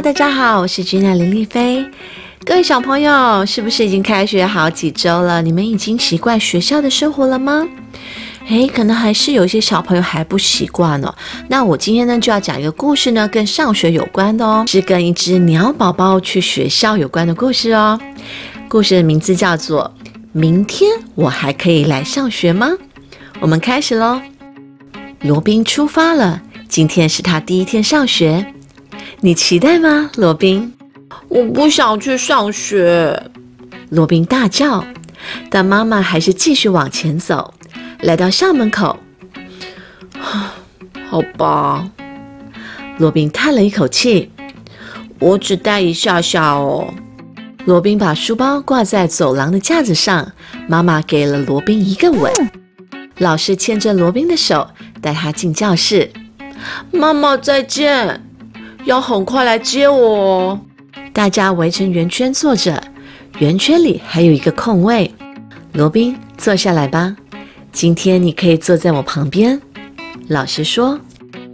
大家好，我是君娜林丽菲。各位小朋友，是不是已经开学好几周了？你们已经习惯学校的生活了吗？诶，可能还是有一些小朋友还不习惯哦。那我今天呢就要讲一个故事呢，跟上学有关的哦，是跟一只鸟宝宝去学校有关的故事哦。故事的名字叫做《明天我还可以来上学吗》。我们开始喽。罗宾出发了，今天是他第一天上学。你期待吗，罗宾？我不想去上学，罗宾大叫。但妈妈还是继续往前走，来到校门口。好吧，罗宾叹了一口气。我只带一下下哦。罗宾把书包挂在走廊的架子上，妈妈给了罗宾一个吻。老师牵着罗宾的手，带他进教室。妈妈再见。要很快来接我！大家围成圆圈坐着，圆圈里还有一个空位。罗宾，坐下来吧。今天你可以坐在我旁边。老师说，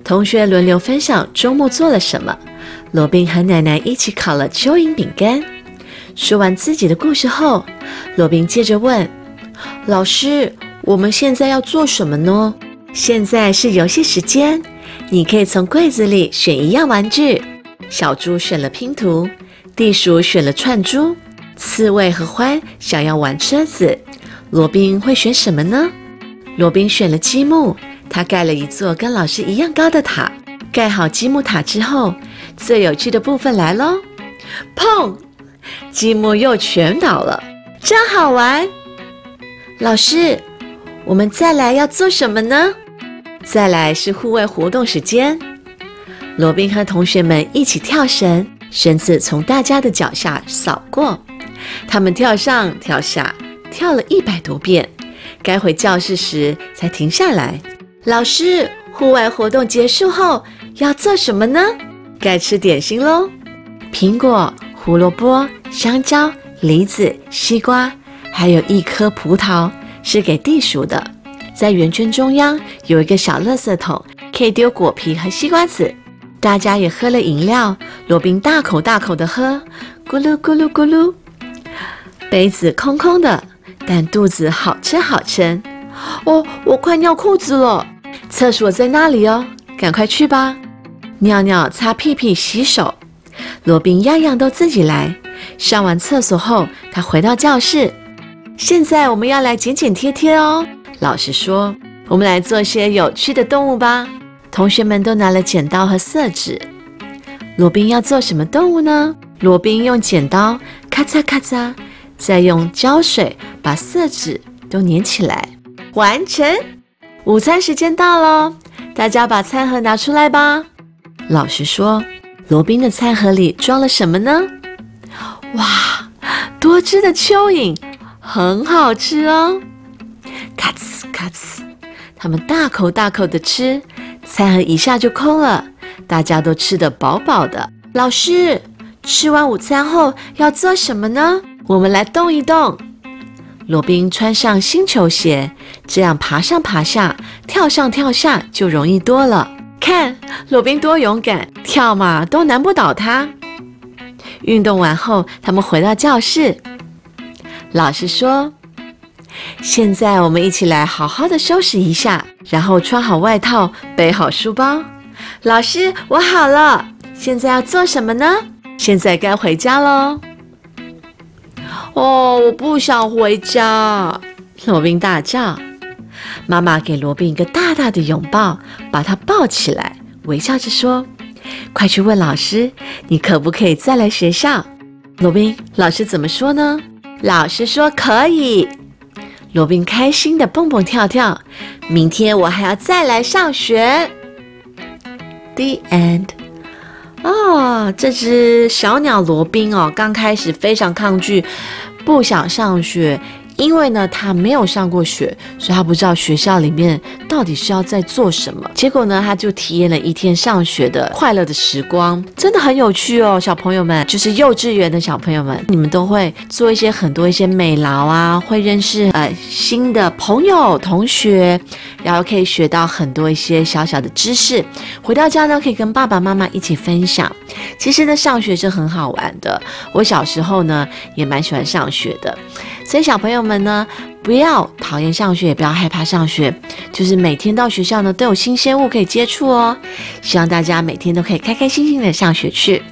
同学轮流分享周末做了什么。罗宾和奶奶一起烤了蚯蚓饼干。说完自己的故事后，罗宾接着问老师：“我们现在要做什么呢？”现在是游戏时间。你可以从柜子里选一样玩具。小猪选了拼图，地鼠选了串珠，刺猬和欢想要玩车子。罗宾会选什么呢？罗宾选了积木，他盖了一座跟老师一样高的塔。盖好积木塔之后，最有趣的部分来喽！砰！积木又全倒了，真好玩。老师，我们再来要做什么呢？再来是户外活动时间，罗宾和同学们一起跳绳，绳子从大家的脚下扫过，他们跳上跳下，跳了一百多遍，该回教室时才停下来。老师，户外活动结束后要做什么呢？该吃点心喽，苹果、胡萝卜、香蕉、梨子、西瓜，还有一颗葡萄，是给地鼠的。在圆圈中央有一个小垃圾桶，可以丢果皮和西瓜籽。大家也喝了饮料，罗宾大口大口的喝，咕噜咕噜咕噜，杯子空空的，但肚子好撑好撑。哦，我快尿裤子了，厕所在那里哦，赶快去吧。尿尿、擦屁屁、洗手，罗宾样样都自己来。上完厕所后，他回到教室。现在我们要来剪剪贴贴哦。老师说：“我们来做些有趣的动物吧。”同学们都拿了剪刀和色纸。罗宾要做什么动物呢？罗宾用剪刀咔嚓咔嚓，再用胶水把色纸都粘起来，完成。午餐时间到喽，大家把餐盒拿出来吧。老师说：“罗宾的餐盒里装了什么呢？”哇，多汁的蚯蚓，很好吃哦。咔呲咔呲，他们大口大口的吃，餐盒一下就空了，大家都吃得饱饱的。老师，吃完午餐后要做什么呢？我们来动一动。罗宾穿上新球鞋，这样爬上爬下，跳上跳下就容易多了。看，罗宾多勇敢，跳嘛都难不倒他。运动完后，他们回到教室，老师说。现在我们一起来好好的收拾一下，然后穿好外套，背好书包。老师，我好了。现在要做什么呢？现在该回家喽。哦，我不想回家！罗宾大叫。妈妈给罗宾一个大大的拥抱，把他抱起来，微笑着说：“快去问老师，你可不可以再来学校？”罗宾，老师怎么说呢？老师说可以。罗宾开心的蹦蹦跳跳，明天我还要再来上学。The end。哦，这只小鸟罗宾哦，刚开始非常抗拒，不想上学，因为呢，他没有上过学，所以他不知道学校里面到底是要在做什么。结果呢，他就体验了一天上学的快乐的时光，真的很有趣哦，小朋友们，就是幼稚园的小朋友们，你们都会做一些很多一些美劳啊，会认识呃新的朋友同学，然后可以学到很多一些小小的知识。回到家呢，可以跟爸爸妈妈一起分享。其实呢，上学是很好玩的。我小时候呢，也蛮喜欢上学的。所以小朋友们呢，不要讨厌上学，也不要害怕上学，就是每天到学校呢，都有新鲜物可以接触哦。希望大家每天都可以开开心心的上学去。